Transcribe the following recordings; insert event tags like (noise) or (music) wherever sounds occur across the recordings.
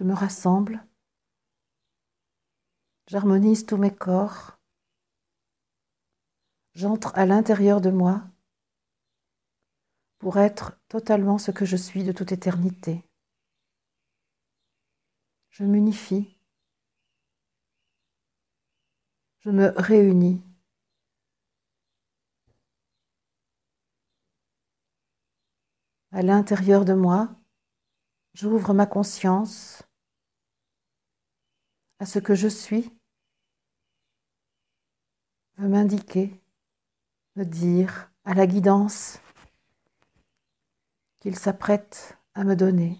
Je me rassemble. J'harmonise tous mes corps. J'entre à l'intérieur de moi pour être totalement ce que je suis de toute éternité. Je m'unifie. Je me réunis. À l'intérieur de moi, j'ouvre ma conscience à ce que je suis, veut m'indiquer, me dire à la guidance qu'il s'apprête à me donner.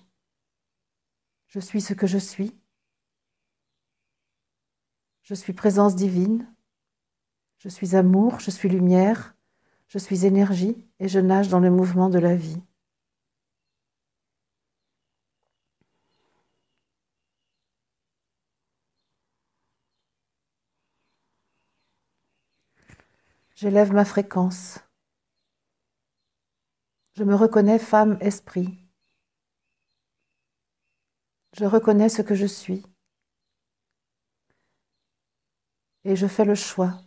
Je suis ce que je suis. Je suis présence divine. Je suis amour, je suis lumière, je suis énergie et je nage dans le mouvement de la vie. J'élève ma fréquence. Je me reconnais femme esprit. Je reconnais ce que je suis. Et je fais le choix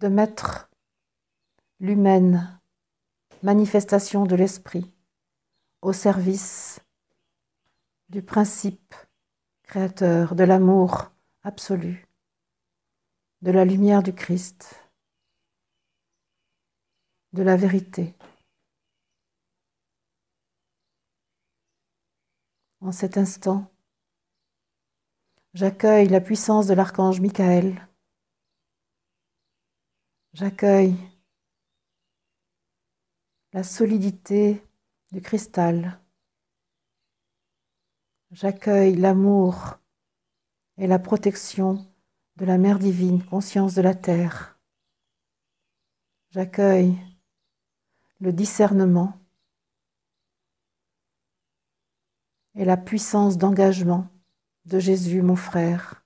de mettre l'humaine manifestation de l'esprit au service du principe créateur, de l'amour absolu, de la lumière du Christ, de la vérité. En cet instant, j'accueille la puissance de l'archange Michael. J'accueille la solidité du cristal. J'accueille l'amour et la protection de la Mère divine, conscience de la terre. J'accueille le discernement et la puissance d'engagement de Jésus, mon frère.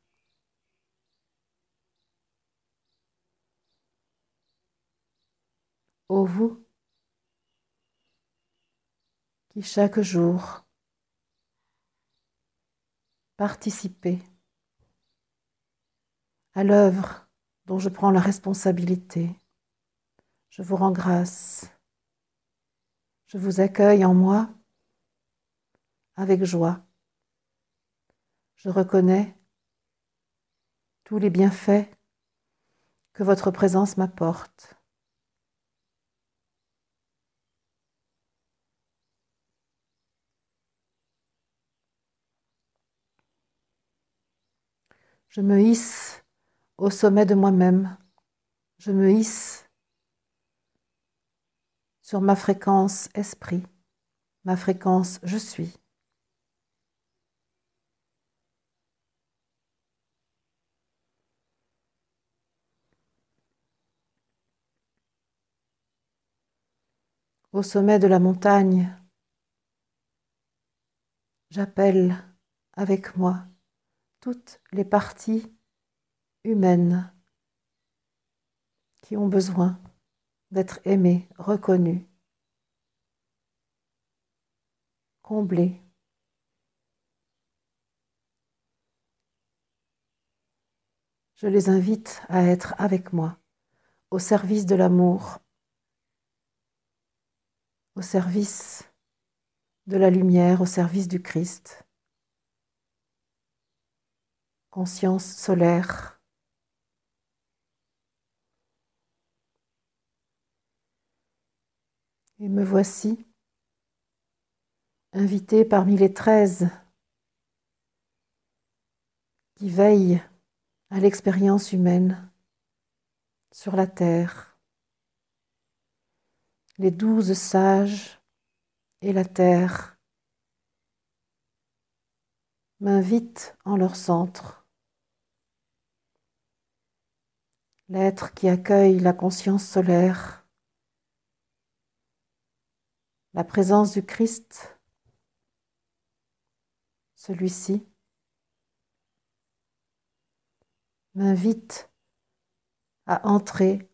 Ô vous qui chaque jour participez à l'œuvre dont je prends la responsabilité, je vous rends grâce. Je vous accueille en moi avec joie. Je reconnais tous les bienfaits que votre présence m'apporte. Je me hisse au sommet de moi-même. Je me hisse sur ma fréquence esprit, ma fréquence je suis. au sommet de la montagne, j'appelle avec moi toutes les parties humaines qui ont besoin d'être aimées, reconnues, comblées. Je les invite à être avec moi au service de l'amour au service de la lumière, au service du Christ. Conscience solaire. Et me voici invité parmi les treize qui veillent à l'expérience humaine sur la terre les douze sages et la terre m'invitent en leur centre. L'être qui accueille la conscience solaire, la présence du Christ, celui-ci, m'invite à entrer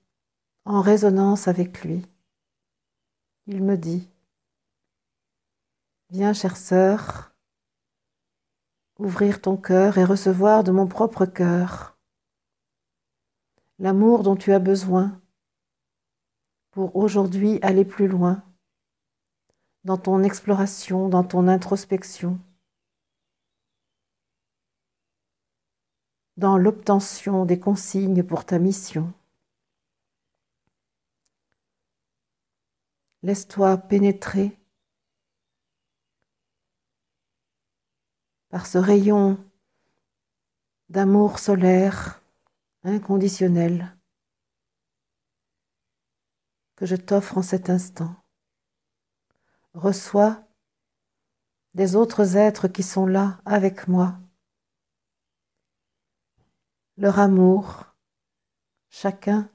en résonance avec lui. Il me dit, Viens, chère sœur, ouvrir ton cœur et recevoir de mon propre cœur l'amour dont tu as besoin pour aujourd'hui aller plus loin dans ton exploration, dans ton introspection, dans l'obtention des consignes pour ta mission. Laisse-toi pénétrer par ce rayon d'amour solaire inconditionnel que je t'offre en cet instant. Reçois des autres êtres qui sont là avec moi, leur amour, chacun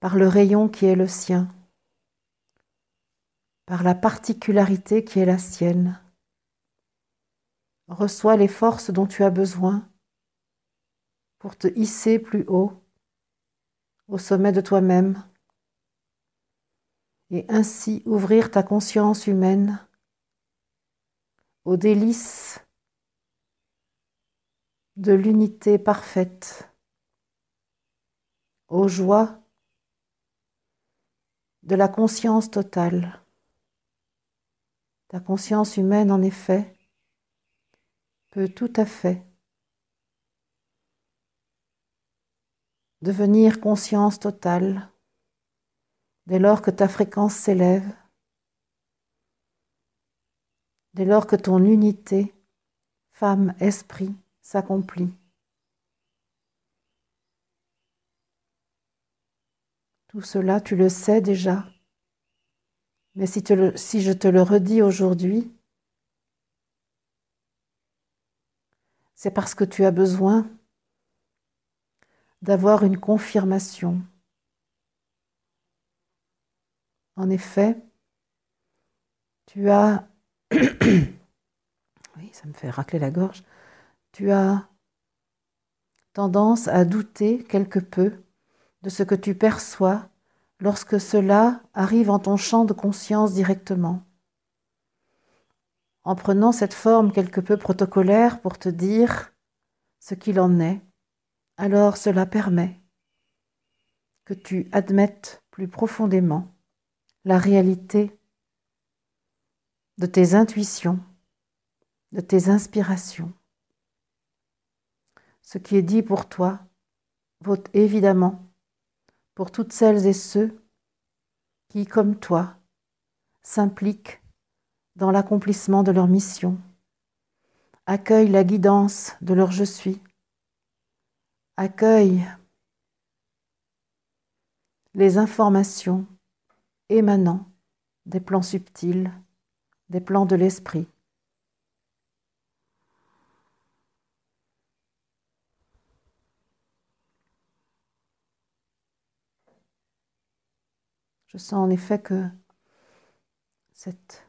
par le rayon qui est le sien, par la particularité qui est la sienne. Reçois les forces dont tu as besoin pour te hisser plus haut, au sommet de toi-même, et ainsi ouvrir ta conscience humaine aux délices de l'unité parfaite, aux joies de la conscience totale. Ta conscience humaine, en effet, peut tout à fait devenir conscience totale dès lors que ta fréquence s'élève, dès lors que ton unité femme-esprit s'accomplit. Tout cela, tu le sais déjà, mais si, si je te le redis aujourd'hui, c'est parce que tu as besoin d'avoir une confirmation. En effet, tu as... (clears throat) oui, ça me fait racler la gorge. Tu as tendance à douter quelque peu de ce que tu perçois lorsque cela arrive en ton champ de conscience directement. En prenant cette forme quelque peu protocolaire pour te dire ce qu'il en est, alors cela permet que tu admettes plus profondément la réalité de tes intuitions, de tes inspirations. Ce qui est dit pour toi vaut évidemment pour toutes celles et ceux qui, comme toi, s'impliquent dans l'accomplissement de leur mission, accueillent la guidance de leur je suis accueille les informations émanant des plans subtils, des plans de l'esprit. Je sens en effet que cette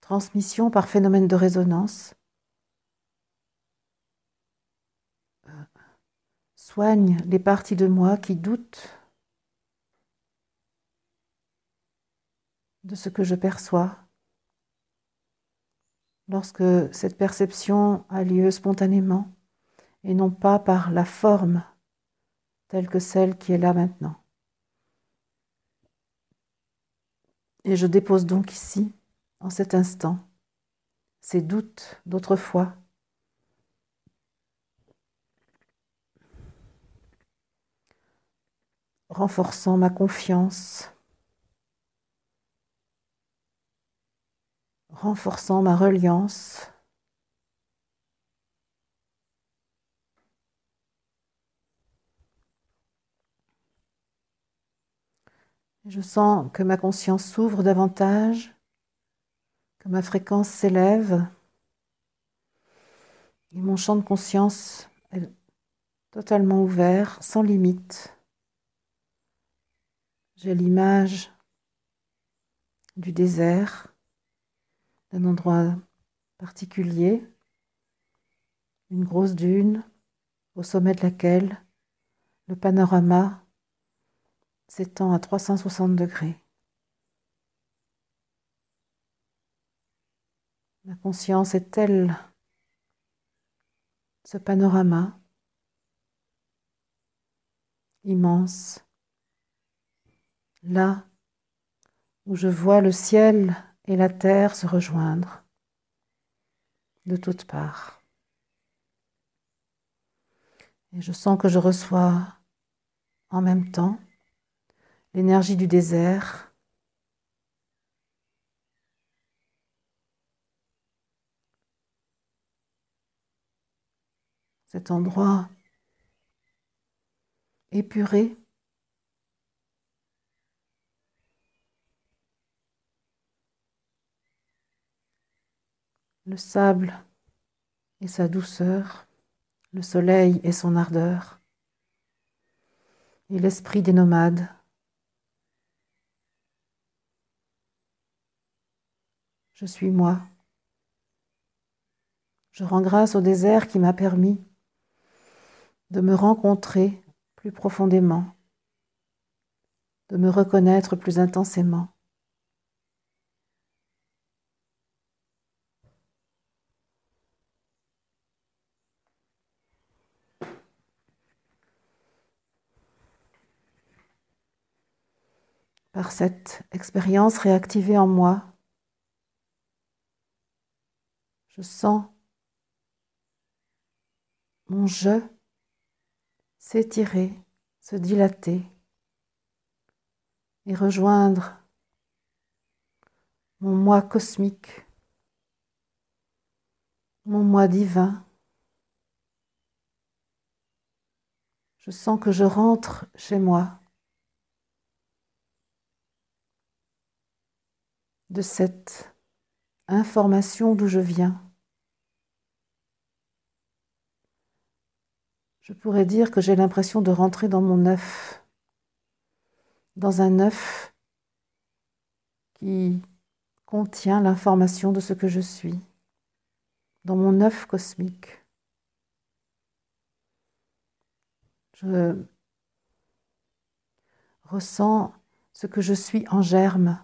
transmission par phénomène de résonance Soigne les parties de moi qui doutent de ce que je perçois. Lorsque cette perception a lieu spontanément et non pas par la forme telle que celle qui est là maintenant. Et je dépose donc ici, en cet instant, ces doutes d'autrefois renforçant ma confiance, renforçant ma reliance. Je sens que ma conscience s'ouvre davantage, que ma fréquence s'élève et mon champ de conscience est totalement ouvert, sans limite. J'ai l'image du désert, d'un endroit particulier, une grosse dune au sommet de laquelle le panorama s'étend à 360 degrés. La conscience est telle, ce panorama immense, là où je vois le ciel et la terre se rejoindre de toutes parts. Et je sens que je reçois en même temps l'énergie du désert, cet endroit épuré le sable et sa douceur, le soleil et son ardeur, et l'esprit des nomades. Je suis moi. Je rends grâce au désert qui m'a permis de me rencontrer plus profondément, de me reconnaître plus intensément. Par cette expérience réactivée en moi, je sens mon je s'étirer, se dilater et rejoindre mon moi cosmique, mon moi divin. Je sens que je rentre chez moi. De cette information d'où je viens. Je pourrais dire que j'ai l'impression de rentrer dans mon œuf, dans un œuf qui contient l'information de ce que je suis, dans mon œuf cosmique. Je ressens ce que je suis en germe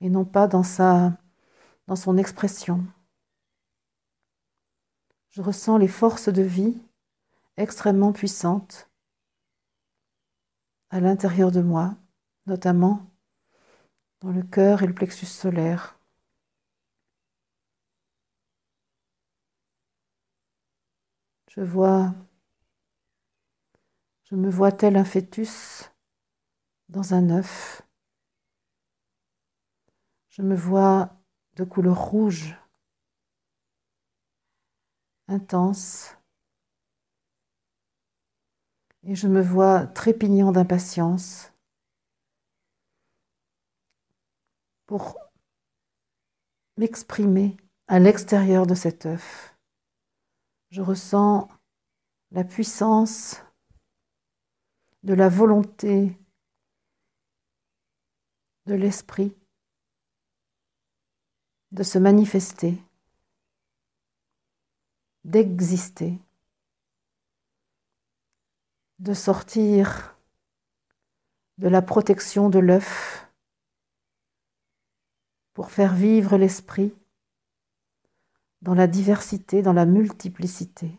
et non pas dans, sa, dans son expression. Je ressens les forces de vie extrêmement puissantes à l'intérieur de moi, notamment dans le cœur et le plexus solaire. Je vois, je me vois tel un fœtus dans un œuf je me vois de couleur rouge, intense, et je me vois trépignant d'impatience pour m'exprimer à l'extérieur de cet œuf. Je ressens la puissance de la volonté de l'esprit de se manifester, d'exister, de sortir de la protection de l'œuf pour faire vivre l'esprit dans la diversité, dans la multiplicité.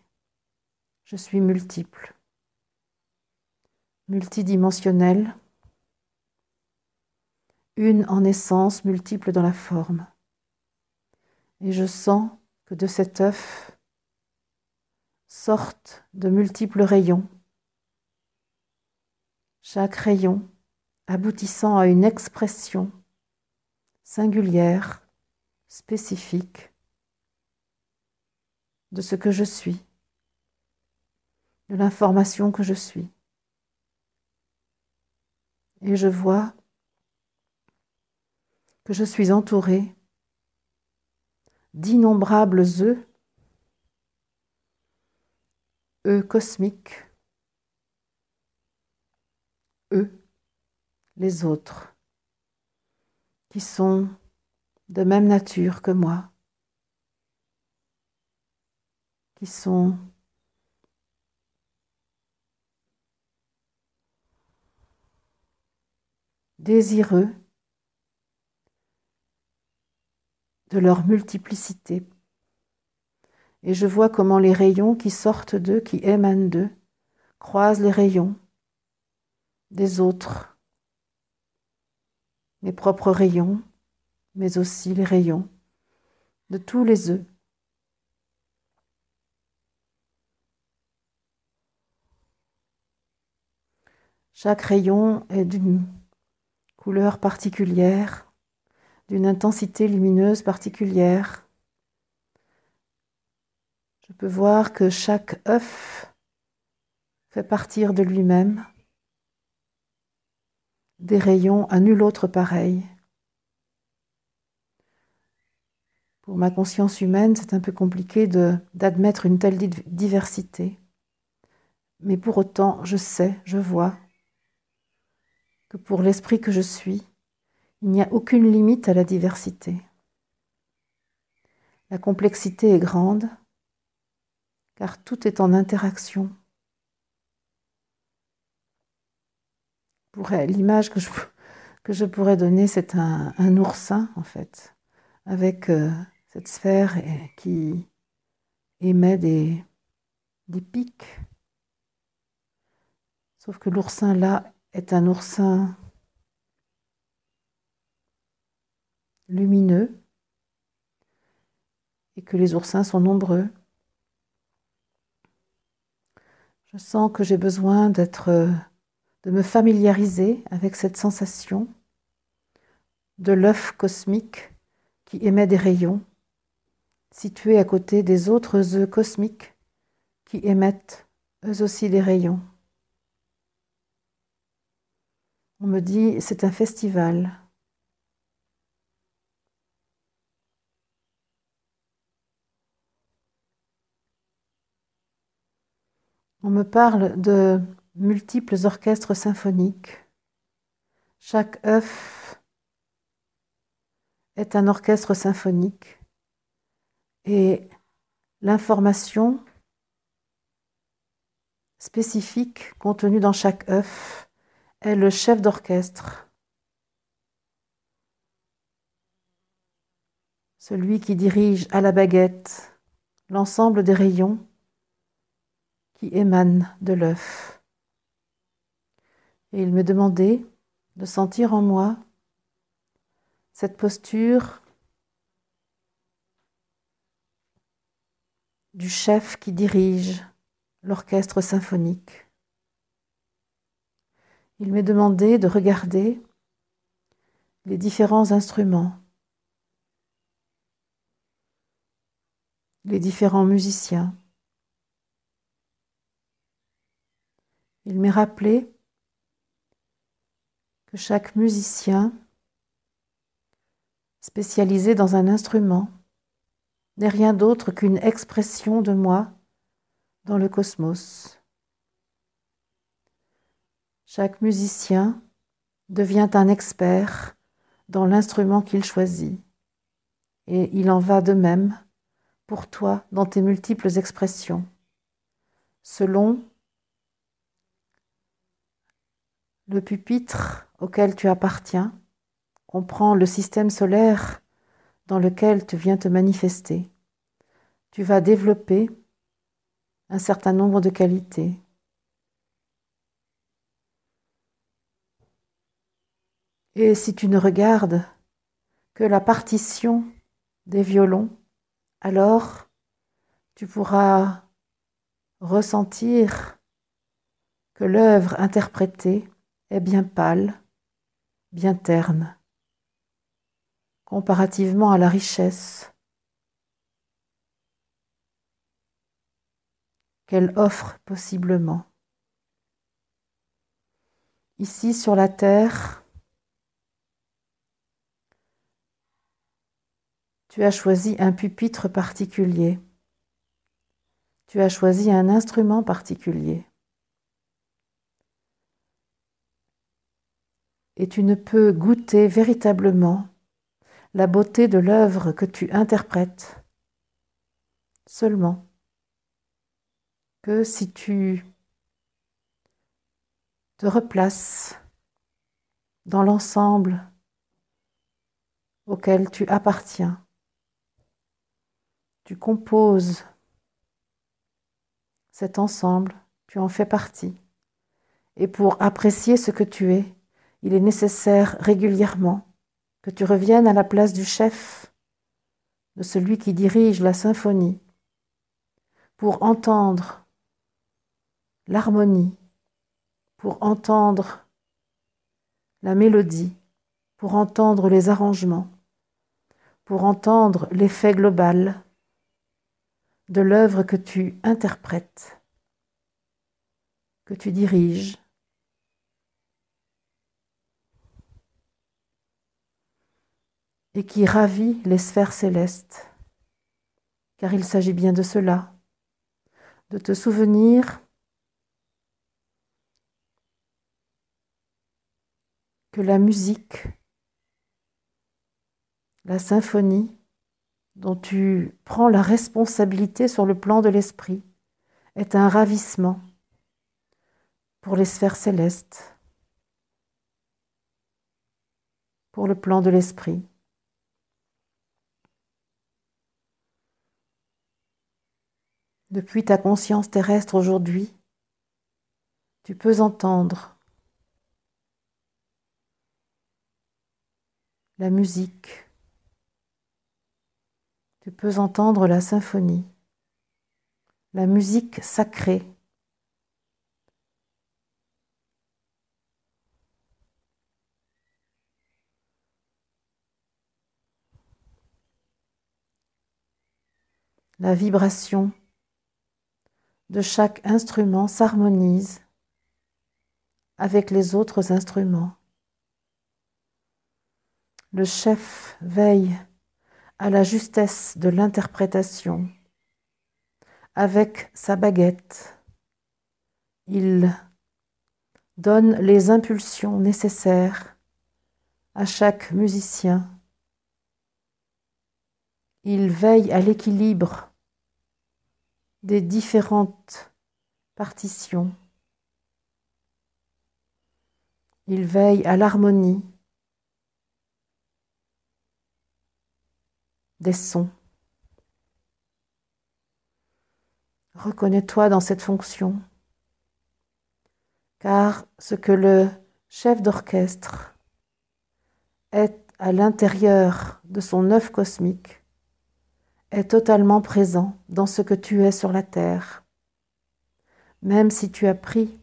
Je suis multiple, multidimensionnelle, une en essence, multiple dans la forme. Et je sens que de cet œuf sortent de multiples rayons, chaque rayon aboutissant à une expression singulière, spécifique de ce que je suis, de l'information que je suis. Et je vois que je suis entourée d'innombrables œufs, œufs cosmiques, eux, les autres, qui sont de même nature que moi, qui sont désireux de leur multiplicité. Et je vois comment les rayons qui sortent d'eux, qui émanent d'eux, croisent les rayons des autres, mes propres rayons, mais aussi les rayons de tous les œufs. Chaque rayon est d'une couleur particulière, d'une intensité lumineuse particulière. Je peux voir que chaque œuf fait partir de lui-même des rayons à nul autre pareil. Pour ma conscience humaine, c'est un peu compliqué d'admettre une telle diversité. Mais pour autant, je sais, je vois que pour l'esprit que je suis, il n'y a aucune limite à la diversité. La complexité est grande, car tout est en interaction. L'image que je, pourrais donner, c'est un, oursin, en fait, avec euh, cette sphère qui émet des pics. Sauf que l'oursin là est un oursin lumineux et que les oursins sont nombreux. Je sens que j'ai besoin d'être de me familiariser avec cette sensation de l'œuf cosmique qui émet des rayons situés à côté des autres œufs cosmiques qui émettent eux aussi des rayons. On me dit c'est un festival. On me parle de multiples orchestres symphoniques. Chaque œuf est un orchestre symphonique et l'information spécifique contenue dans chaque œuf est le chef d'orchestre, celui qui dirige à la baguette l'ensemble des rayons qui émanent de l'œuf. Et il me demandait de sentir en moi cette posture du chef qui dirige l'orchestre symphonique. Il m'est demandé de regarder les différents instruments, les différents musiciens. Il m'est rappelé que chaque musicien spécialisé dans un instrument n'est rien d'autre qu'une expression de moi dans le cosmos. Chaque musicien devient un expert dans l'instrument qu'il choisit. Et il en va de même pour toi dans tes multiples expressions, selon le pupitre auquel tu appartiens, comprend le système solaire dans lequel tu viens te manifester. Tu vas développer un certain nombre de qualités. Et si tu ne regardes que la partition des violons, alors tu pourras ressentir que l'œuvre interprétée est bien pâle, bien terne comparativement à la richesse qu'elle offre possiblement. Ici sur la terre, tu as choisi un pupitre particulier, tu as choisi un instrument particulier. Et tu ne peux goûter véritablement la beauté de l'œuvre que tu interprètes seulement que si tu te replaces dans l'ensemble auquel tu appartiens Tu composes cet ensemble, tu en fais partie. Et pour apprécier ce que tu es, il est nécessaire régulièrement que tu reviennes à la place du chef, de celui qui dirige la symphonie, pour entendre l'harmonie, pour entendre la mélodie, pour entendre les arrangements, pour entendre l'effet global de l'œuvre que tu interprètes, que tu diriges, et qui ravit les sphères célestes, car il s'agit bien de cela, de te souvenir que la musique, la symphonie, dont tu prends la responsabilité sur le plan de l'esprit, est un ravissement pour les sphères célestes, pour le plan de l'esprit. Depuis ta conscience terrestre aujourd'hui, tu peux entendre la musique, tu peux entendre la symphonie, la musique sacrée. La vibration de chaque instrument s'harmonise avec les autres instruments. Le chef veille à la justesse de l'interprétation. Avec sa baguette, il donne les impulsions nécessaires à chaque musicien. Il veille à l'équilibre des différentes partitions. Il veille à l'harmonie des sons. Reconnais-toi dans cette fonction, car ce que le chef d'orchestre est à l'intérieur de son œuf cosmique est totalement présent dans ce que tu es sur la terre. Même si tu as pris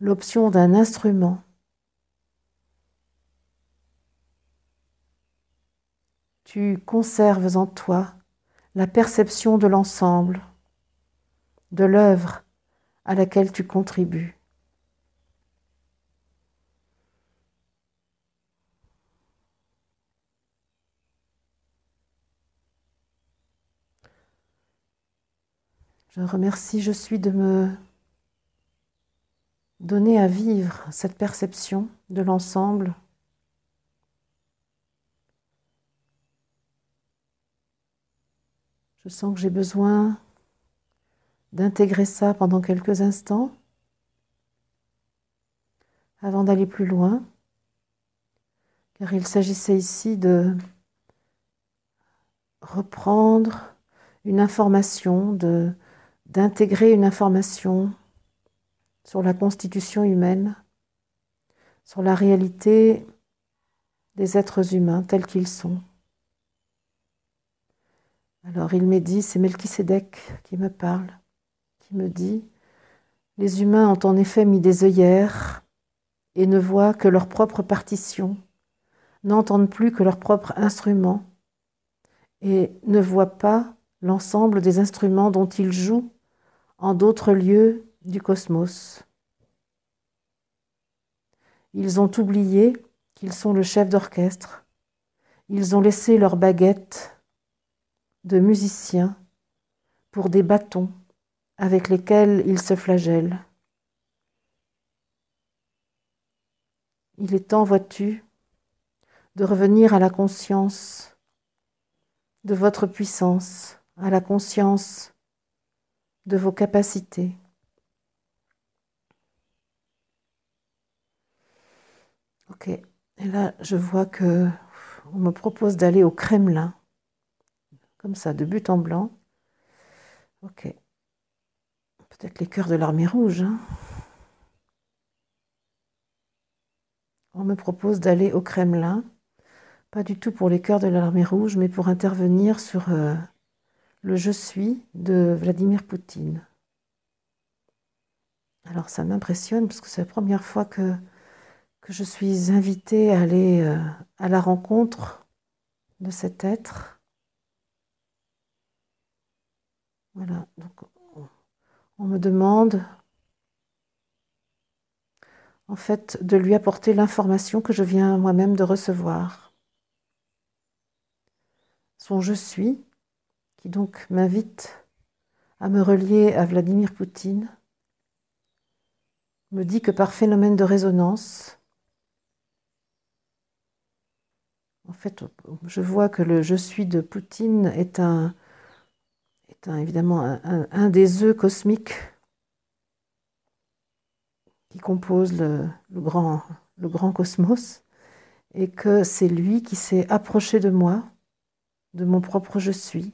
l'option d'un instrument, tu conserves en toi la perception de l'ensemble, de l'œuvre à laquelle tu contribues. Je remercie, je suis de me donner à vivre cette perception de l'ensemble. Je sens que j'ai besoin d'intégrer ça pendant quelques instants avant d'aller plus loin, car il s'agissait ici de reprendre une information, de d'intégrer une information sur la constitution humaine, sur la réalité des êtres humains tels qu'ils sont. Alors il m'est dit, c'est Melchisédek qui me parle, qui me dit, les humains ont en effet mis des œillères et ne voient que leur propre partition, n'entendent plus que leur propre instrument et ne voient pas l'ensemble des instruments dont ils jouent en d'autres lieux du cosmos. Ils ont oublié qu'ils sont le chef d'orchestre. Ils ont laissé leurs baguettes de musiciens pour des bâtons avec lesquels ils se flagellent. Il est temps, vois-tu, de revenir à la conscience de votre puissance, à la conscience de vos capacités. Ok, et là je vois que on me propose d'aller au Kremlin, comme ça, de but en blanc. Ok. Peut-être les cœurs de l'armée rouge. Hein. On me propose d'aller au Kremlin, pas du tout pour les cœurs de l'armée rouge, mais pour intervenir sur euh, le je suis de Vladimir Poutine. Alors ça m'impressionne parce que c'est la première fois que, je suis invitée à aller euh, à la rencontre de cet être. Voilà, donc on me demande en fait de lui apporter l'information que je viens moi-même de recevoir. Son je suis, qui donc m'invite à me relier à Vladimir Poutine, me dit que par phénomène de résonance, en fait, je vois que le je suis de Poutine est un, est évidemment un, des œufs cosmiques qui composent le, grand, le grand cosmos, et que c'est lui qui s'est approché de moi, de mon propre je suis.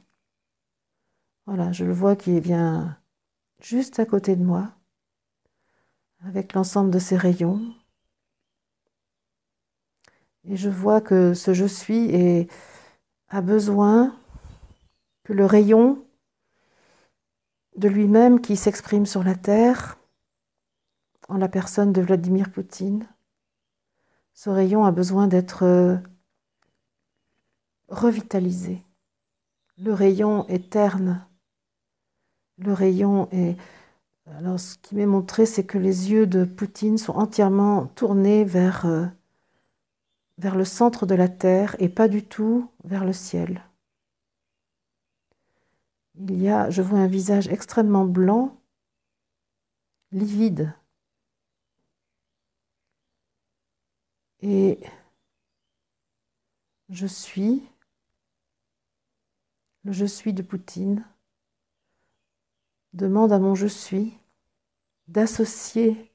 Voilà, je le vois qui vient juste à côté de moi avec l'ensemble de ses rayons. Et je vois que ce je suis a besoin que le rayon de lui-même qui s'exprime sur la terre en la personne de Vladimir Poutine, ce rayon a besoin d'être revitalisé. Le rayon est le rayon est alors, ce qui m'est montré, c'est que les yeux de Poutine sont entièrement tournés vers, euh, vers le centre de la Terre et pas du tout vers le ciel. Il y a, je vois un visage extrêmement blanc, livide. Et je suis, le je suis de Poutine, demande à mon je suis d'associer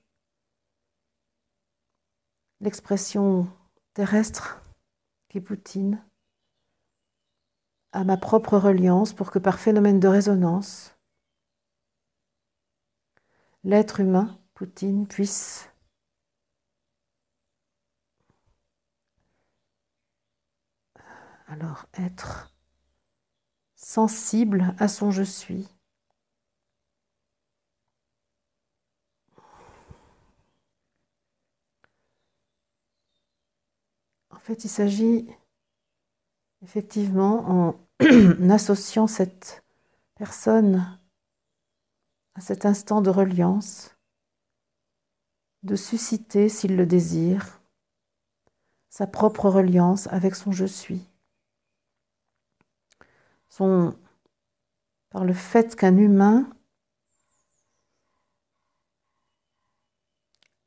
l'expression terrestre qui Poutine à ma propre reliance pour que par phénomène de résonance, l'être humain, Poutine, puisse alors être sensible à son je suis fait, il s'agit effectivement, en (clears throat) associant cette personne à cet instant de reliance, de susciter, s'il le désire, sa propre reliance avec son je suis. Par le fait qu'un humain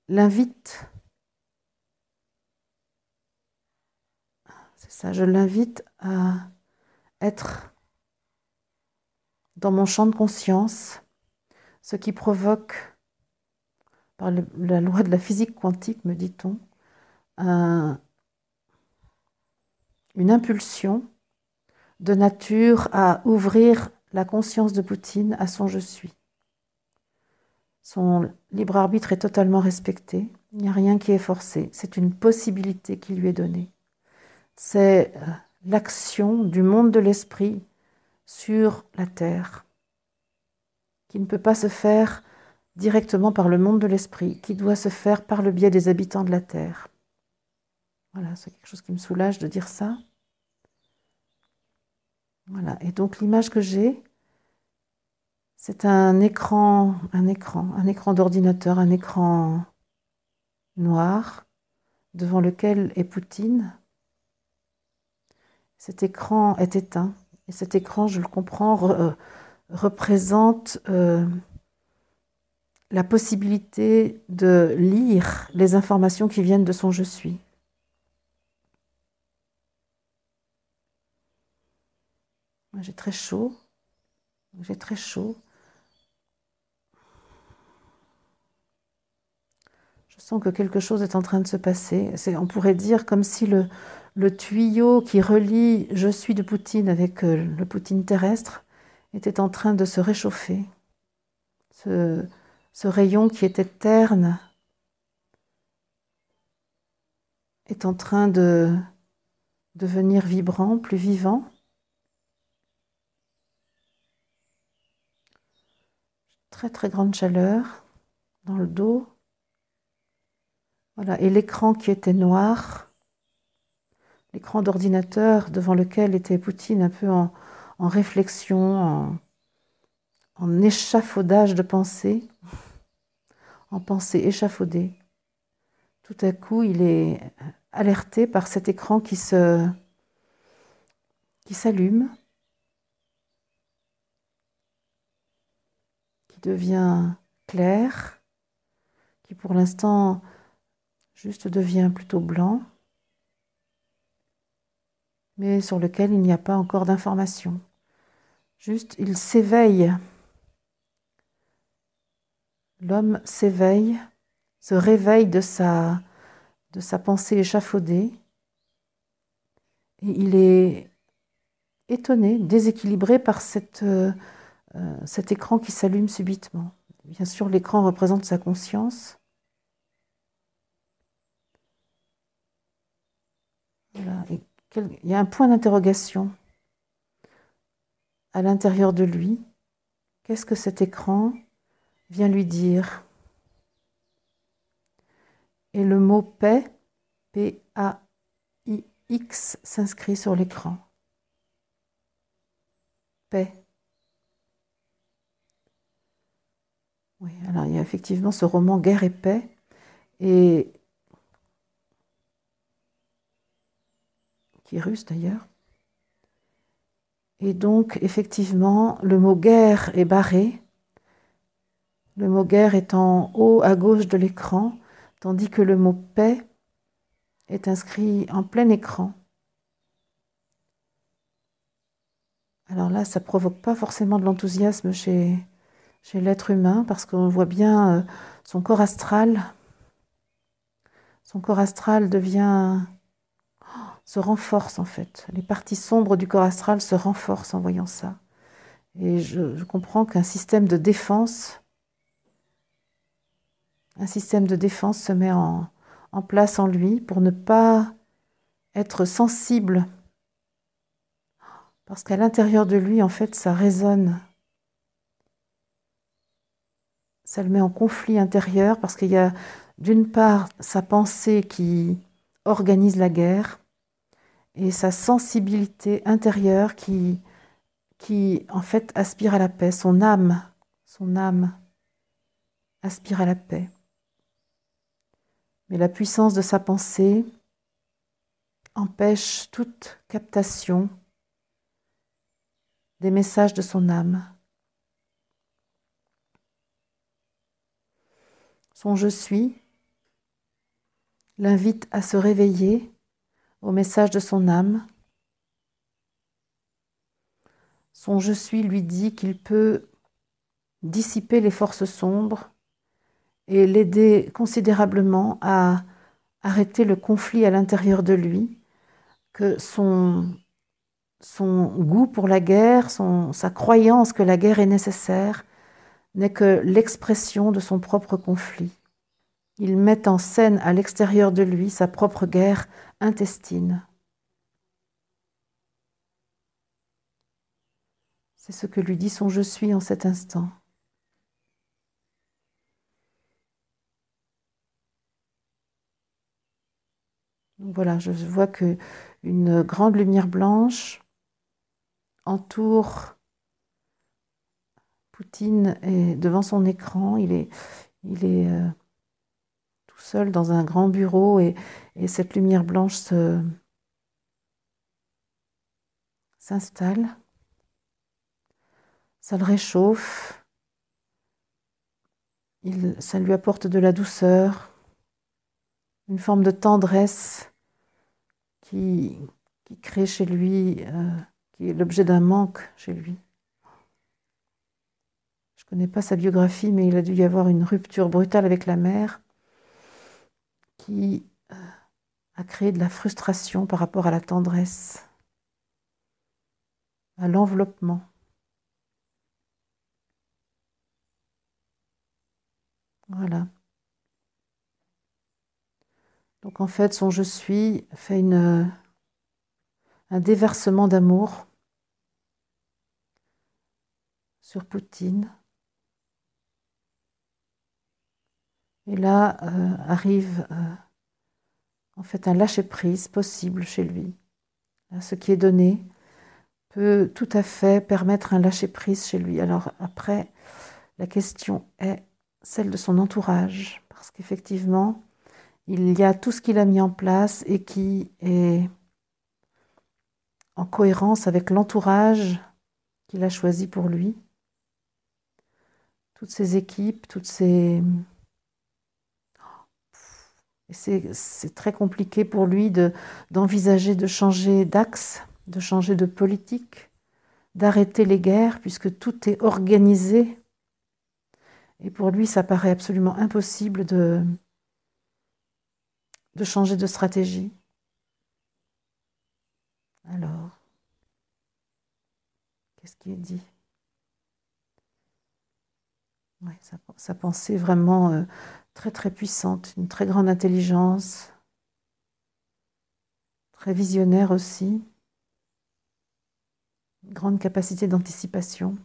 l'invite ça, je l'invite à être dans mon champ de conscience, ce qui provoque, par la loi de la physique quantique, me dit-on, une impulsion de nature à ouvrir la conscience de Poutine à son je suis. Son libre arbitre est totalement respecté, il n'y a rien qui est forcé, c'est une possibilité qui lui est donnée c'est euh, l'action du monde de l'esprit sur la terre, qui ne peut pas se faire directement par le monde de l'esprit, qui doit se faire par le biais des habitants de la terre. Voilà, c'est quelque chose qui me soulage de dire ça. Voilà, et donc l'image que j'ai, c'est un écran, un écran, un écran d'ordinateur, un écran noir devant lequel est Poutine cet écran est éteint. Et cet écran, je le comprends, euh, représente euh, la possibilité de lire les informations qui viennent de son je suis. J'ai très chaud. J'ai très chaud. Je sens que quelque chose est en train de se passer. On pourrait dire comme si le, le tuyau qui relie Je suis de Poutine avec euh, le Poutine terrestre était en train de se réchauffer. Ce, ce rayon qui était terne est en train de devenir vibrant, plus vivant. Très très grande chaleur dans le dos. Voilà, et l'écran qui était noir, l'écran d'ordinateur devant lequel était Poutine un peu en, réflexion, en échafaudage de pensée, en pensée échafaudée. Tout à coup, il est alerté par cet écran qui se qui s'allume, qui devient clair, qui pour l'instant juste devient plutôt blanc, mais sur lequel il n'y a pas encore d'information. Juste, il s'éveille L'homme s'éveille, se réveille de sa, de sa pensée échafaudée et il est étonné, déséquilibré par cette, euh, cet écran qui s'allume subitement. Bien sûr, l'écran représente sa conscience. Il y a un point d'interrogation à l'intérieur de lui. Qu'est-ce que cet écran vient lui dire? Et le mot paix, P-A-I-X, s'inscrit sur l'écran. Paix. Oui, alors il y a effectivement ce roman Guerre et paix. Et russe d'ailleurs. Et donc, effectivement, le mot guerre est barré le mot guerre est en haut à gauche de l'écran, tandis que le mot paix est inscrit en plein écran. Alors là, ça provoque pas forcément de l'enthousiasme chez, chez l'être humain, parce qu'on voit bien euh, son corps astral. Son corps astral devient se renforce en fait. Les parties sombres du corps astral se renforcent en voyant ça. Et je comprends qu'un système de défense un système de défense se met en, place en lui pour ne pas être sensible. Parce qu'à l'intérieur de lui, en fait, ça résonne. Ça le met en conflit intérieur parce qu'il y a d'une part sa pensée qui organise la guerre et sa sensibilité intérieure qui, qui en fait aspire à la paix. Son âme, son âme aspire à la paix mais la puissance de sa pensée empêche toute captation des messages de son âme. Son je suis l'invite à se réveiller au message de son âme. Son je suis lui dit qu'il peut dissiper les forces sombres et l'aider considérablement à arrêter le conflit à l'intérieur de lui, que son, goût pour la guerre, sa croyance que la guerre est nécessaire, n'est que l'expression de son propre conflit. Il met en scène à l'extérieur de lui sa propre guerre intestine. C'est ce que lui dit son je suis en cet instant. voilà, je vois que une grande lumière blanche entoure Poutine et devant son écran. Il est, il est euh, seul dans un grand bureau et, et cette lumière blanche s'installe. Ça le réchauffe. Ça lui apporte de la douceur, une forme de tendresse qui, crée chez lui, euh, qui est l'objet d'un manque chez lui. Je ne connais pas sa biographie, mais il a dû y avoir une rupture brutale avec la mère qui euh, à créer de la frustration par rapport à la tendresse, à l'enveloppement. Voilà. Donc en fait, son je suis fait une, un déversement d'amour sur Poutine. Et là euh, arrive euh, en fait un lâcher-prise possible chez lui. ce qui est donné peut tout à fait permettre un lâcher-prise chez lui. Alors après, la question est celle de son entourage, parce qu'effectivement, il y a tout ce qu'il a mis en place et qui est en cohérence avec l'entourage qu'il a choisi pour lui. Toutes ses équipes, toutes ses... C'est très compliqué pour lui d'envisager de, changer d'axe, de changer de politique, d'arrêter les guerres, puisque tout est organisé. Et pour lui, ça paraît absolument impossible de, de changer de stratégie. Alors, qu'est-ce qui est dit? Sa, pensée vraiment euh, très très puissante, une très grande intelligence, très visionnaire aussi, une grande capacité d'anticipation.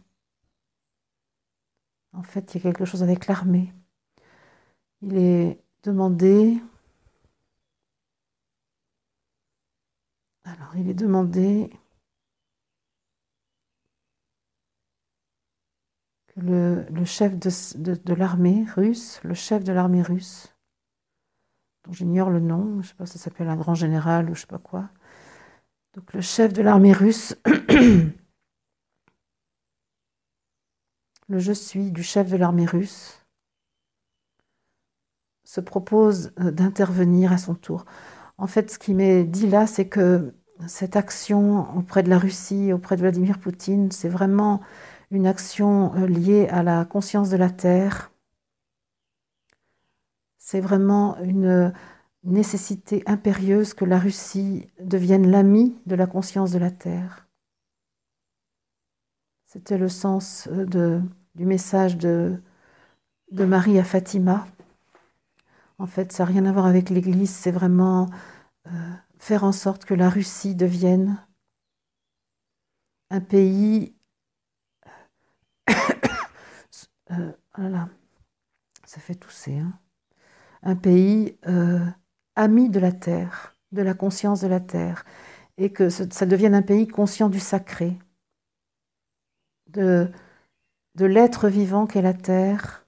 En fait, il y a quelque chose avec l'armée. Il est demandé Alors, il est demandé le, chef de, l'armée russe, le chef de l'armée russe, dont j'ignore le nom, je ne sais pas si ça s'appelle un grand général ou je ne sais pas quoi, donc le chef de l'armée russe, (clears throat) le je suis du chef de l'armée russe, se propose euh, d'intervenir à son tour. En fait, ce qui m'est dit là, c'est que cette action auprès de la Russie, auprès de Vladimir Poutine, c'est vraiment une action euh, liée à la conscience de la Terre. C'est vraiment une nécessité impérieuse que la Russie devienne l'ami de la conscience de la Terre. C'était le sens euh, du message de, Marie à Fatima. En fait, ça n'a rien à voir avec l'Église, c'est vraiment euh, faire en sorte que la Russie devienne un pays... Euh, ça fait tousser. Hein. un pays euh, ami de la terre, de la conscience de la terre, et que ça devienne un pays conscient du sacré, de, de l'être vivant qu'est la terre,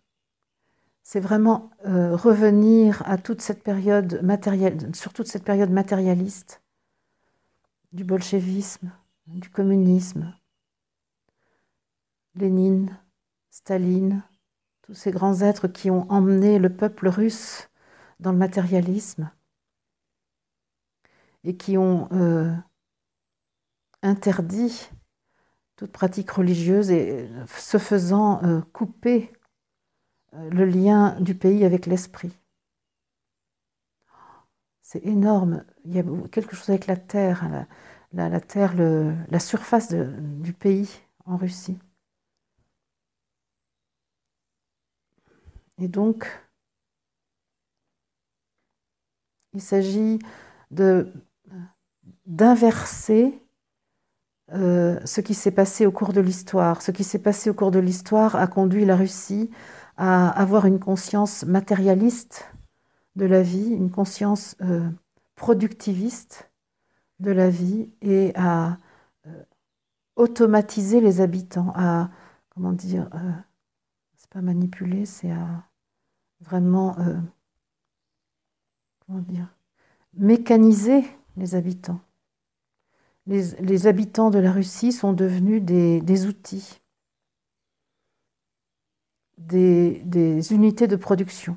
c'est vraiment euh, revenir à toute cette période matérielle, sur toute cette période matérialiste du bolchevisme, du communisme, Lénine, Staline, tous ces grands êtres qui ont emmené le peuple russe dans le matérialisme et qui ont euh, interdit toute pratique religieuse et se faisant euh, couper euh, le lien du pays avec l'esprit. C'est énorme. Il y a quelque chose avec la terre, la, terre, la surface du pays en Russie. Et donc, il s'agit d'inverser euh, ce qui s'est passé au cours de l'histoire. Ce qui s'est passé au cours de l'histoire a conduit la Russie à avoir une conscience matérialiste de la vie, une conscience euh, productiviste de la vie et à euh, automatiser les habitants, à, comment dire, c'est pas manipuler, c'est à vraiment, comment dire, mécaniser les habitants. Les, habitants de la Russie sont devenus des outils des, unités de production.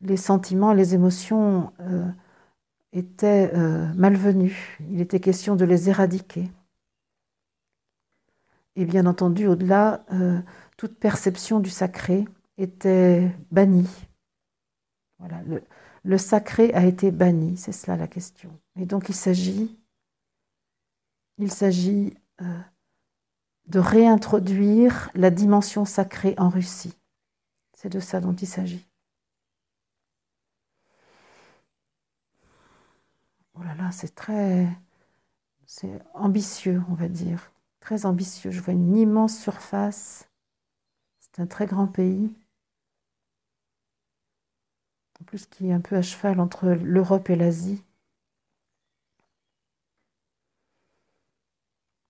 Les sentiments, les émotions euh, étaient euh, malvenus. Il était question de les éradiquer. Et bien entendu, au-delà, euh, toute perception du sacré était bannie. Voilà, le sacré a été banni, c'est cela la question. Et donc il s'agit, il s'agit euh, de réintroduire la dimension sacrée en Russie. C'est de ça dont il s'agit. Oh là là, c'est très, c'est ambitieux, on va dire, très ambitieux. Je vois une immense surface. C'est un très grand pays. En plus, qui est un peu à cheval entre l'Europe et l'Asie.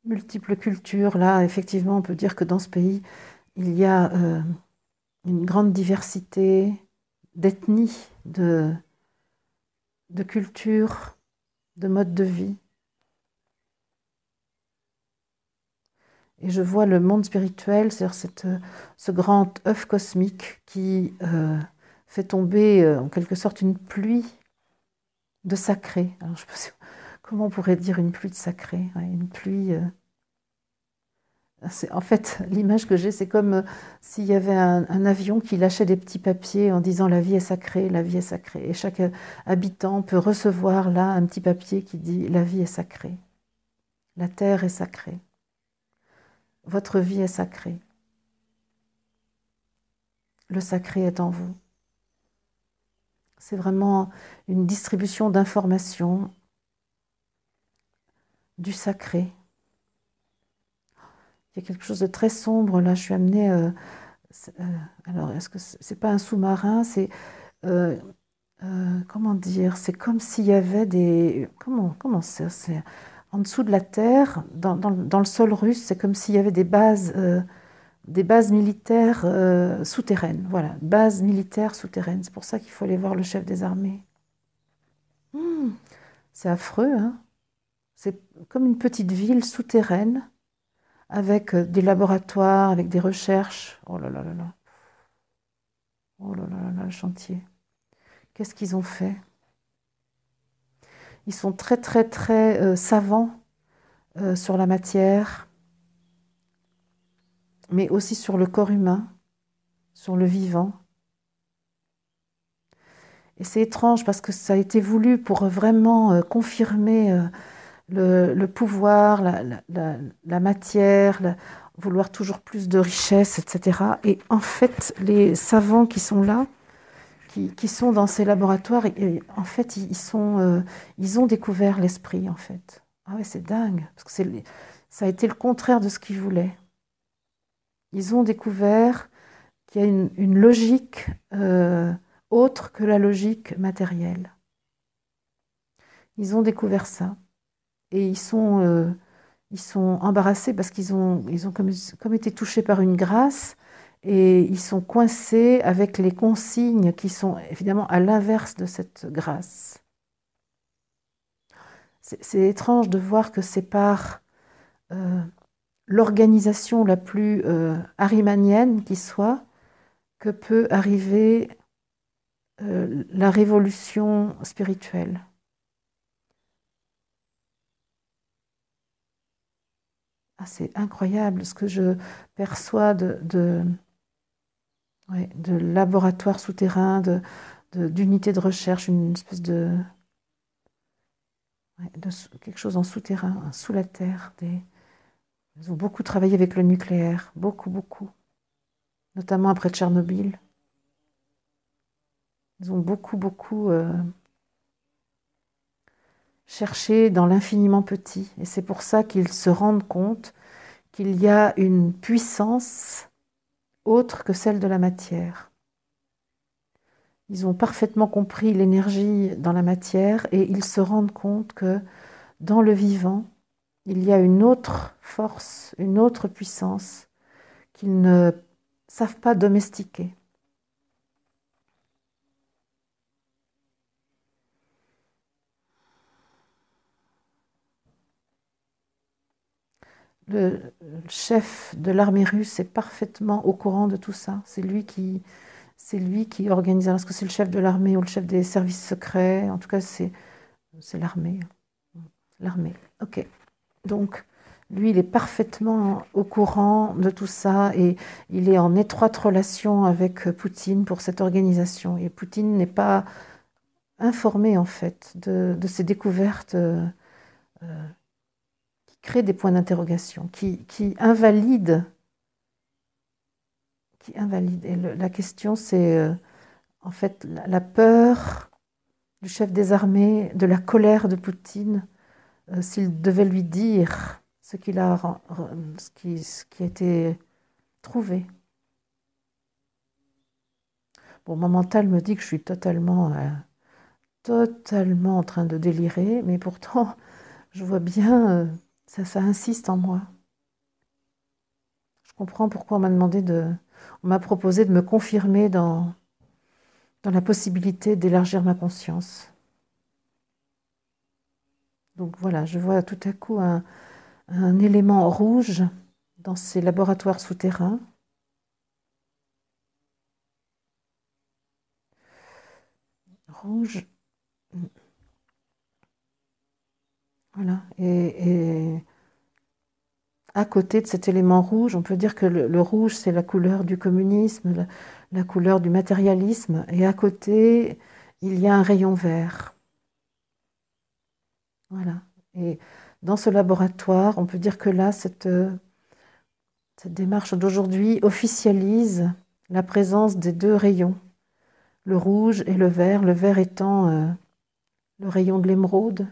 Multiples cultures. Là, effectivement, on peut dire que dans ce pays, il y a euh, une grande diversité d'ethnies, de, cultures, de modes de vie. Et je vois le monde spirituel, c'est-à-dire ce grand œuf cosmique qui euh, fait tomber euh, en quelque sorte une pluie de sacré. Alors, je (laughs) comment on pourrait dire une pluie de sacré Une pluie. Euh, en fait, (laughs) l'image que j'ai, c'est comme euh, s'il y avait un, avion qui lâchait des petits papiers en disant la vie est sacrée, la vie est sacrée. Et chaque habitant peut recevoir là un petit papier qui dit la vie est sacrée, la terre est sacrée, votre vie est sacrée, le sacré est en vous. C'est vraiment une distribution d'informations du sacré. Il y a quelque chose de très sombre là. Je suis amenée. Euh, euh, alors, est-ce que c'est pas un sous-marin C'est euh, comment dire C'est comme s'il y avait des comment comment c'est en dessous de la terre, dans, dans le sol russe, c'est comme s'il y avait des bases des bases militaires euh, souterraines. Voilà, bases militaires souterraines. C'est pour ça qu'il faut aller voir le chef des armées. Hmm, c'est affreux, hein C'est comme une petite ville souterraine avec euh, des laboratoires, avec des recherches. Oh là là là là. Oh là là là, le chantier. Qu'est-ce qu'ils ont fait? Ils sont très très très euh, savants sur la matière mais aussi sur le corps humain, sur le vivant. Et c'est étrange parce que ça a été voulu pour vraiment euh, confirmer euh, le, pouvoir, la, matière, vouloir toujours plus de richesse, etc. Et en fait, les savants qui sont là, qui, sont dans ces laboratoires, en fait, ils, euh, ils ont découvert l'esprit, en fait. Ah ouais, c'est dingue, parce que ça a été le contraire de ce qu'ils voulaient. Ils ont découvert qu'il y a une, logique euh, autre que la logique matérielle. Ils ont découvert ça. Et ils sont, euh, ils sont embarrassés parce qu'ils ont, ils ont comme, comme, été touchés par une grâce et ils sont coincés avec les consignes qui sont évidemment à l'inverse de cette grâce. C'est étrange de voir que c'est par euh, l'organisation la plus euh, arimanienne qui soit que peut arriver euh, la révolution spirituelle. Ah, c'est incroyable ce que je perçois de, de, de laboratoires souterrains, d'unités de, de, recherche, une espèce de, de quelque chose en souterrain, sous la terre, des, ils ont beaucoup travaillé avec le nucléaire, beaucoup, beaucoup, notamment après Tchernobyl. Ils ont beaucoup, beaucoup euh, cherché dans l'infiniment petit. Et c'est pour ça qu'ils se rendent compte qu'il y a une puissance autre que celle de la matière. Ils ont parfaitement compris l'énergie dans la matière et ils se rendent compte que dans le vivant, il y a une autre force, une autre puissance qu'ils ne savent pas domestiquer. Le chef de l'armée russe est parfaitement au courant de tout ça. C'est lui qui, organise. Est-ce que c'est le chef de l'armée ou le chef des services secrets? En tout cas, c'est, c'est l'armée. L'armée. Ok. Donc, lui, il est parfaitement au courant de tout ça et il est en étroite relation avec Poutine pour cette organisation. Et Poutine n'est pas informé en fait de, ces découvertes euh, euh, qui créent des points d'interrogation, qui, invalident. Et la question, c'est euh, en fait la, peur du chef des armées, de la colère de Poutine, s'il devait lui dire ce, qu'il a, ce, qui, ce qui a été trouvé. Bon, mon mental me dit que je suis totalement totalement en train de délirer, mais pourtant, (laughs) je vois bien, euh, ça, ça insiste en moi. Je comprends pourquoi on m'a demandé de, on m'a proposé de me confirmer dans, dans la possibilité d'élargir ma conscience. Donc voilà, je vois tout à coup un, élément rouge dans ces laboratoires souterrains. Rouge Voilà. Et, à côté de cet élément rouge, on peut dire que le, rouge, c'est la couleur du communisme, la, couleur du matérialisme. Et à côté, il y a un rayon vert. Voilà. Et dans ce laboratoire, on peut dire que là, cette, cette démarche d'aujourd'hui officialise la présence des deux rayons, le rouge et le vert, le vert étant euh, le rayon de l'émeraude,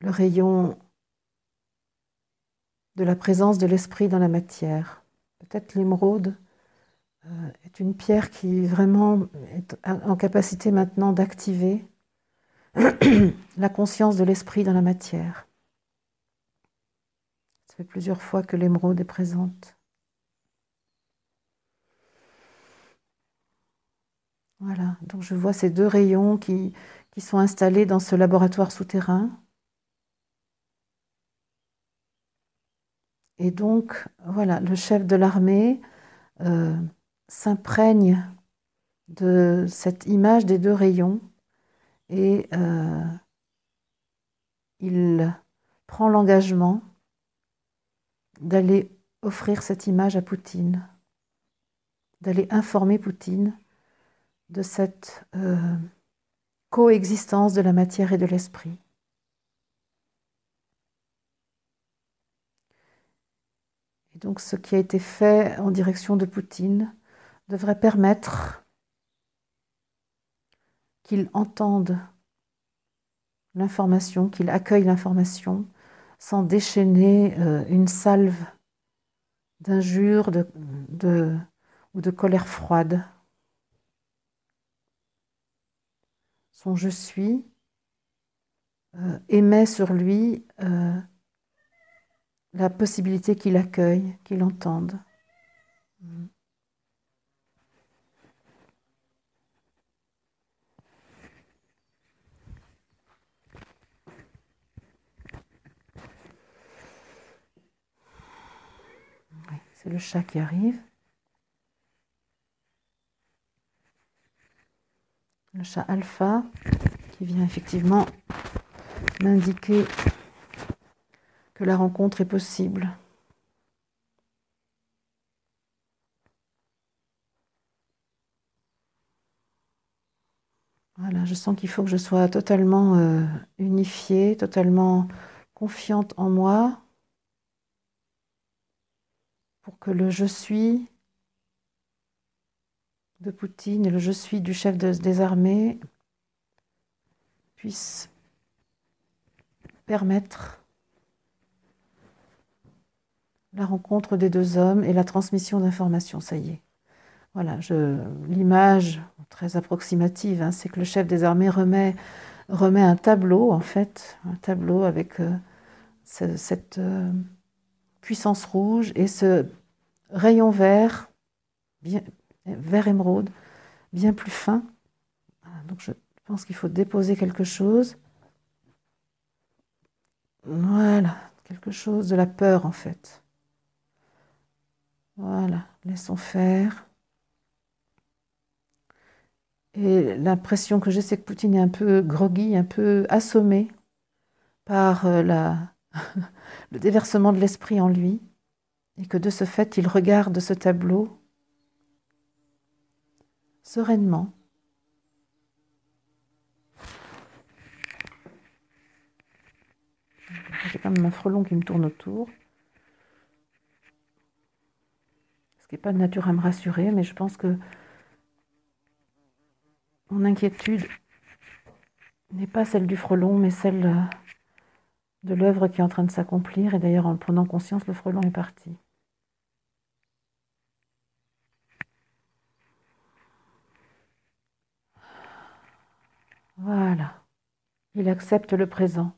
le rayon de la présence de l'esprit dans la matière. Peut-être l'émeraude euh, est une pierre qui vraiment est en capacité maintenant d'activer (clears throat) la conscience de l'esprit dans la matière. Ça fait plusieurs fois que l'émeraude est présente. Voilà, donc je vois ces deux rayons qui, qui sont installés dans ce laboratoire souterrain. Et donc, voilà, le chef de l'armée euh, s'imprègne de cette image des deux rayons et euh, il prend l'engagement d'aller offrir cette image à Poutine, d'aller informer Poutine de cette euh, coexistence de la matière et de l'esprit. Et donc ce qui a été fait en direction de Poutine devrait permettre qu'il entende l'information, qu'il accueille l'information sans déchaîner euh, une salve d'injures ou de colère froide. son je suis euh, émet sur lui euh, la possibilité qu'il accueille, qu'il entende. C'est le chat qui arrive. le chat alpha qui vient effectivement m'indiquer que la rencontre est possible. Voilà, je sens qu'il faut que je sois totalement euh, unifiée, totalement confiante en moi pour que le je suis de Poutine et le je suis du chef des armées puisse permettre la rencontre des deux hommes et la transmission d'informations. Ça y est. Voilà, l'image très approximative, hein, c'est que le chef des armées remet, un tableau, en fait, un tableau avec euh, cette euh, puissance rouge et ce rayon vert vert émeraude, bien plus fin. Donc je pense qu'il faut déposer quelque chose. Voilà, quelque chose de la peur en fait. Voilà, laissons faire. Et l'impression que j'ai, c'est que Poutine est un peu groggy, un peu assommé par euh, la, (laughs) le déversement de l'esprit en lui, et que de ce fait, il regarde ce tableau sereinement. J'ai quand un frelon qui me tourne autour. Ce qui n'est pas de nature à me rassurer, mais je pense que mon inquiétude n'est pas celle du frelon, mais celle euh, de l'œuvre qui est en train de s'accomplir. Et d'ailleurs, en prenant conscience, le frelon est parti. Voilà. Il accepte le présent.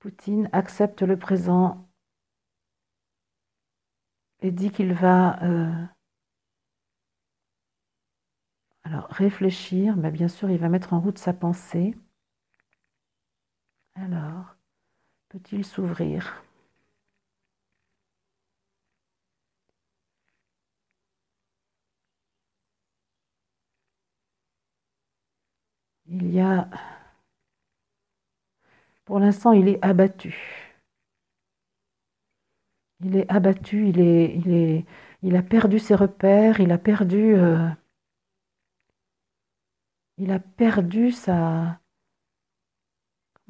Poutine accepte le présent et dit qu'il va euh, réfléchir, mais bien sûr il va mettre en route sa pensée. Alors, peut-il s'ouvrir? Il y a... Pour l'instant, il est abattu. Il est abattu, il, est, il, est, il a perdu ses repères, il a perdu... Euh, il a perdu sa...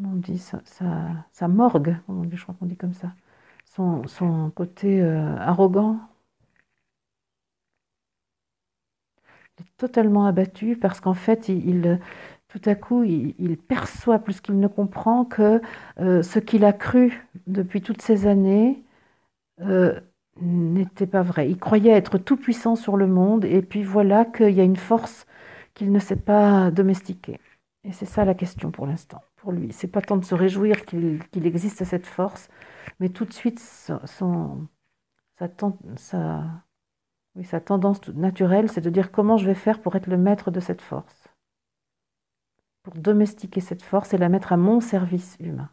On dit sa, morgue, je crois qu'on dit comme ça. Son, son côté euh, arrogant. Il est totalement abattu parce qu'en fait, il tout à coup, il, perçoit plus qu'il ne comprend que euh, ce qu'il a cru depuis toutes ces années euh, n'était pas vrai. Il croyait être tout puissant sur le monde, et puis voilà qu'il y a une force qu'il ne sait pas domestiquer. Et c'est ça la question pour l'instant, pour lui. C'est pas tant de se réjouir qu'il existe cette force, mais tout de suite, sa, sa tendance naturelle, c'est de dire comment je vais faire pour être le maître de cette force pour domestiquer cette force et la mettre à mon service humain.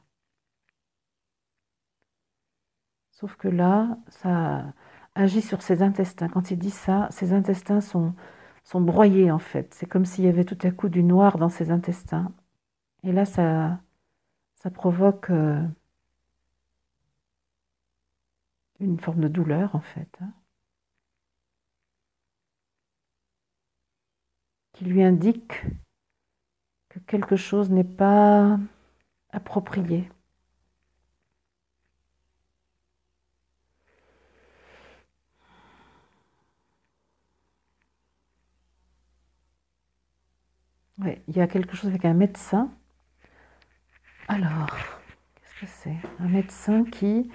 Sauf que là, ça agit sur ses intestins. Quand il dit ça, ses intestins sont, sont broyés en fait. C'est comme s'il y avait tout à coup du noir dans ses intestins. Et là, ça, ça provoque euh, une forme de douleur en fait. Hein, qui lui indique que quelque chose n'est pas approprié. Il y a quelque chose avec un médecin. Alors, qu'est-ce que c'est? Un médecin qui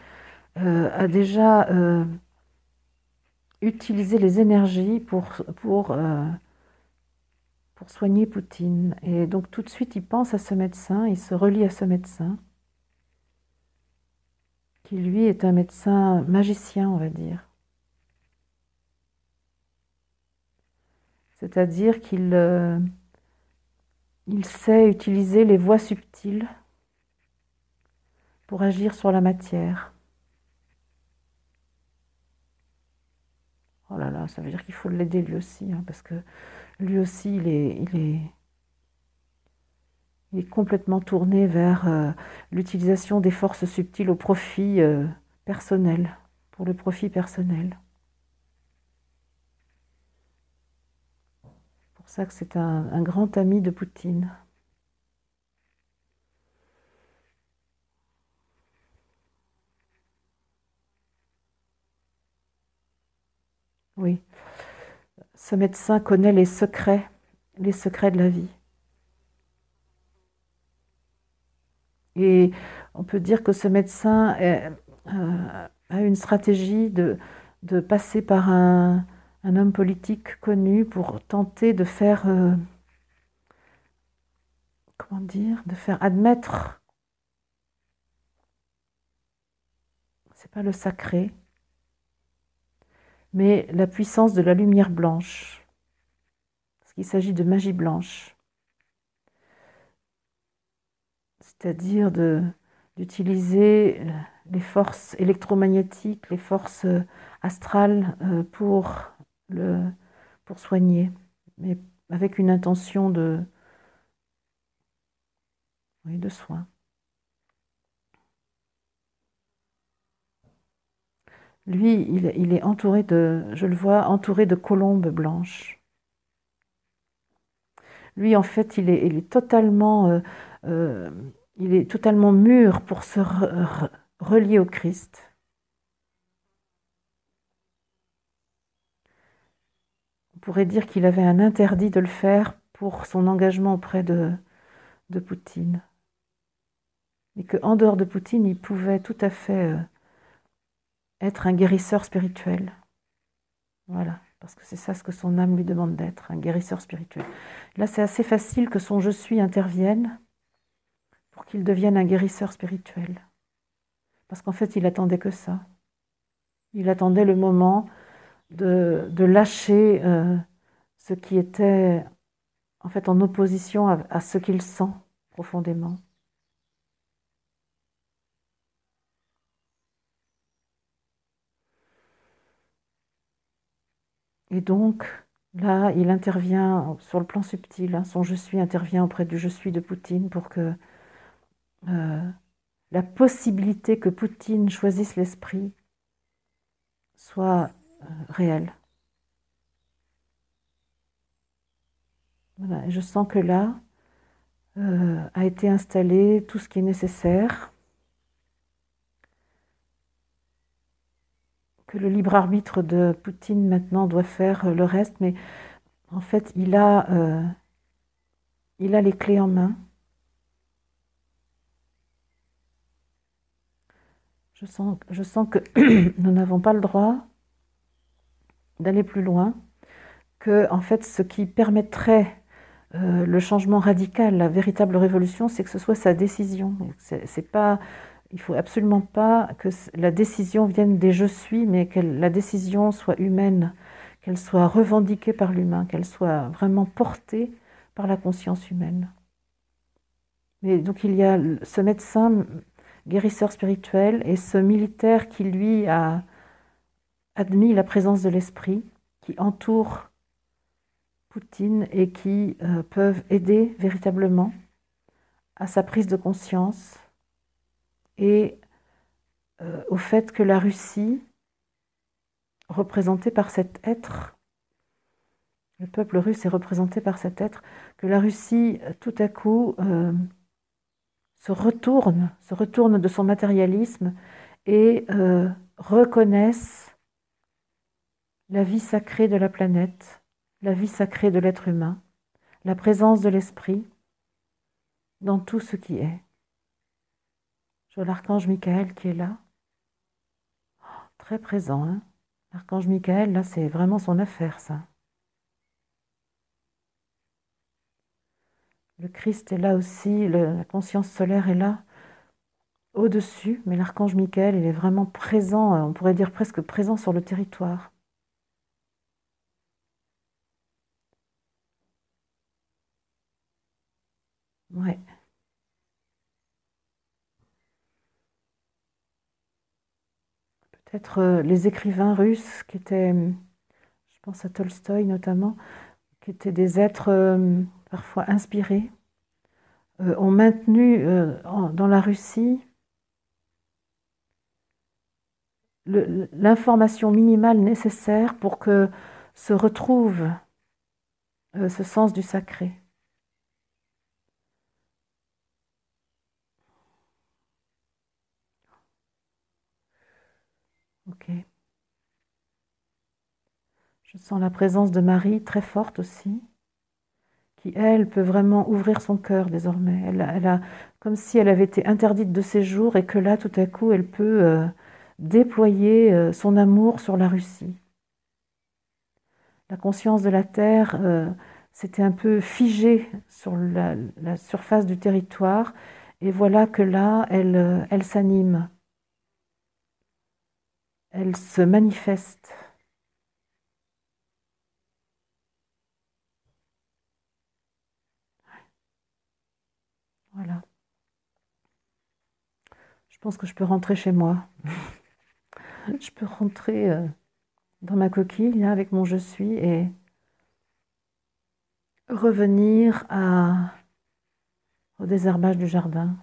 euh, a déjà euh, utilisé les énergies pour, euh, pour soigner Poutine. Et donc tout de suite, il pense à ce médecin, il se relie à ce médecin, qui lui est un médecin magicien, on va dire. C'est-à-dire qu'il il sait utiliser les voies subtiles pour agir sur la matière. Oh là là, ça veut dire qu'il faut l'aider lui aussi, hein, parce que lui aussi, il est, complètement tourné vers euh, l'utilisation des forces subtiles au profit euh, personnel, pour le profit personnel. C'est pour ça que c'est un, grand ami de Poutine. Oui ce médecin connaît les secrets, les secrets de la vie. Et on peut dire que ce médecin euh, a une stratégie de passer par un, homme politique connu pour tenter de faire, euh, comment dire, de faire admettre, c'est pas le sacré, mais la puissance de la lumière blanche, parce qu'il s'agit de magie blanche, c'est-à-dire d'utiliser les forces électromagnétiques, les forces euh, astrales euh, pour, pour soigner, mais avec une intention de, oui, de soin. Lui, il, est entouré de, je le vois, entouré de colombes blanches. lui, en fait, il est, il totalement, euh, euh, il est totalement mûr pour se relier au Christ. Pourrait dire qu'il avait un interdit de le faire pour son engagement auprès de, de Poutine. Et qu'en dehors de Poutine, il pouvait tout à fait euh, être un guérisseur spirituel. Voilà, parce que c'est ça ce que son âme lui demande d'être, un guérisseur spirituel. Là, c'est assez facile que son je suis intervienne pour qu'il devienne un guérisseur spirituel. Parce qu'en fait, il attendait que ça. Il attendait le moment de, lâcher euh, ce qui était en fait en opposition à ce qu'il sent profondément. Et donc, là, il intervient sur le plan subtil. Hein. son je suis intervient auprès du je suis de Poutine pour que euh, la possibilité que Poutine choisisse l'esprit soit réelle. Voilà, je sens que là euh, a été installé tout ce qui est nécessaire le libre arbitre de Poutine maintenant doit faire le reste, mais en fait, il a, euh, il a les clés en main. Je sens, je sens que (clears throat) nous n'avons pas le droit d'aller plus loin, que en fait, ce qui permettrait euh, le changement radical, la véritable révolution, c'est que ce soit sa décision. C'est pas il faut absolument pas que la décision vienne des je suis, mais que la décision soit humaine, qu'elle soit revendiquée par l'humain, qu'elle soit vraiment portée par la conscience humaine. Mais donc il y a ce médecin guérisseur spirituel et ce militaire qui lui a admis la présence de l'esprit, qui entoure Poutine et qui euh, peuvent aider véritablement à sa prise de conscience et euh, au fait que la Russie, représentée par cet être, le peuple russe est représenté par cet être, que la Russie, tout à coup, euh, se retourne, se retourne de son matérialisme et euh, reconnaisse la vie sacrée de la planète, la vie sacrée de l'être humain, la présence de l'esprit dans tout ce qui est. Je vois l'archange Michael qui est là. très présent. Hein l'archange Michael, là, c'est vraiment son affaire, ça. Le Christ est là aussi, la conscience solaire est là, au-dessus, mais l'archange Michael, il est vraiment présent, on pourrait dire presque présent sur le territoire. Ouais. peut-être euh, les écrivains russes qui étaient, je pense à Tolstoï notamment, qui étaient des êtres euh, parfois inspirés, euh, ont maintenu dans la Russie l'information minimale nécessaire pour que se retrouve ce sens du sacré. Ok. Je sens la présence de Marie très forte aussi, qui elle peut vraiment ouvrir son cœur désormais. Elle, a, comme si elle avait été interdite de séjour et que là, tout à coup, elle peut euh, déployer euh, son amour sur la Russie. La conscience de la terre euh, s'était un peu figée sur la, surface du territoire, et voilà que là, elle s'anime elle se manifeste. Voilà. Je pense que je peux rentrer chez moi. (laughs) je peux rentrer euh, dans ma coquille avec mon je suis et revenir à, au désherbage du jardin.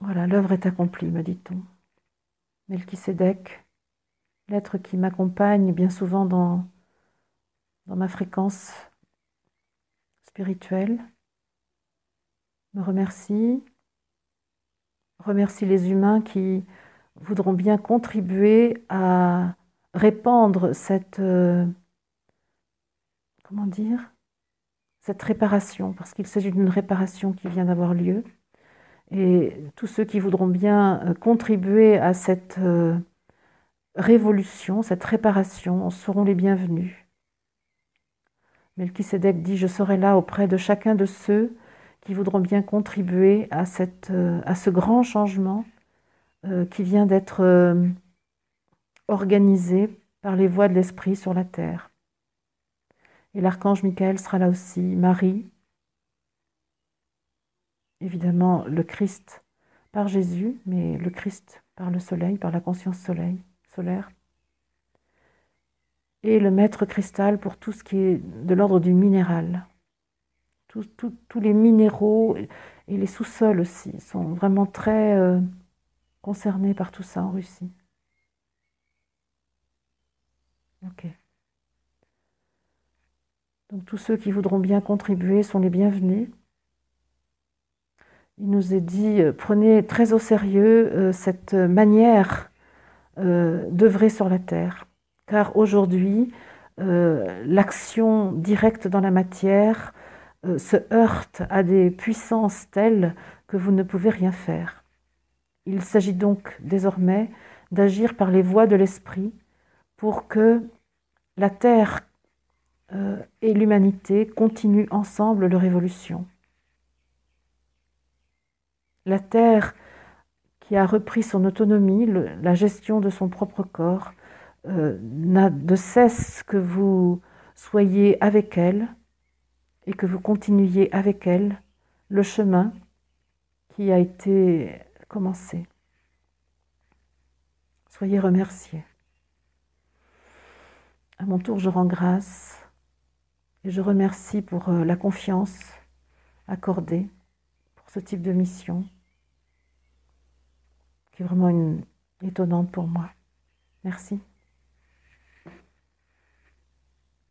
Voilà, l'œuvre est accomplie, me dit-on. Melchisédek l'être qui m'accompagne bien souvent dans, dans ma fréquence spirituelle, me remercie, remercie les humains qui voudront bien contribuer à répandre cette, euh, comment dire, cette réparation, parce qu'il s'agit d'une réparation qui vient d'avoir lieu. Et tous ceux qui voudront bien euh, contribuer à cette euh, révolution, cette réparation, seront les bienvenus. Melchisedec dit Je serai là auprès de chacun de ceux qui voudront bien contribuer à, à ce grand changement qui vient d'être organisé par les voies de l'Esprit sur la terre. Et l'archange Michael sera là aussi, Marie, évidemment le Christ par Jésus, mais le Christ par le soleil, par la conscience solaire. Et le maître cristal pour tout ce qui est de l'ordre du minéral. tous les minéraux et les sous-sols aussi sont vraiment très euh, concernés par tout ça en Russie. Ok. Donc tous ceux qui voudront bien contribuer sont les bienvenus. Il nous est dit, euh, prenez très au sérieux euh, cette manière d'œuvrer sur la terre, car aujourd'hui, l'action directe dans la matière se heurte à des puissances telles que vous ne pouvez rien faire. Il s'agit donc désormais d'agir par les voies de l'esprit pour que la Terre euh, et l'humanité continuent ensemble leur évolution. La Terre qui a repris son autonomie, la gestion de son propre corps, euh, n'a de cesse que vous soyez avec elle et que vous continuiez avec elle le chemin qui a été commencé. Soyez remerciés. À mon tour, je rends grâce et je remercie pour euh, la confiance accordée pour ce type de mission qui est vraiment étonnante pour moi. Merci.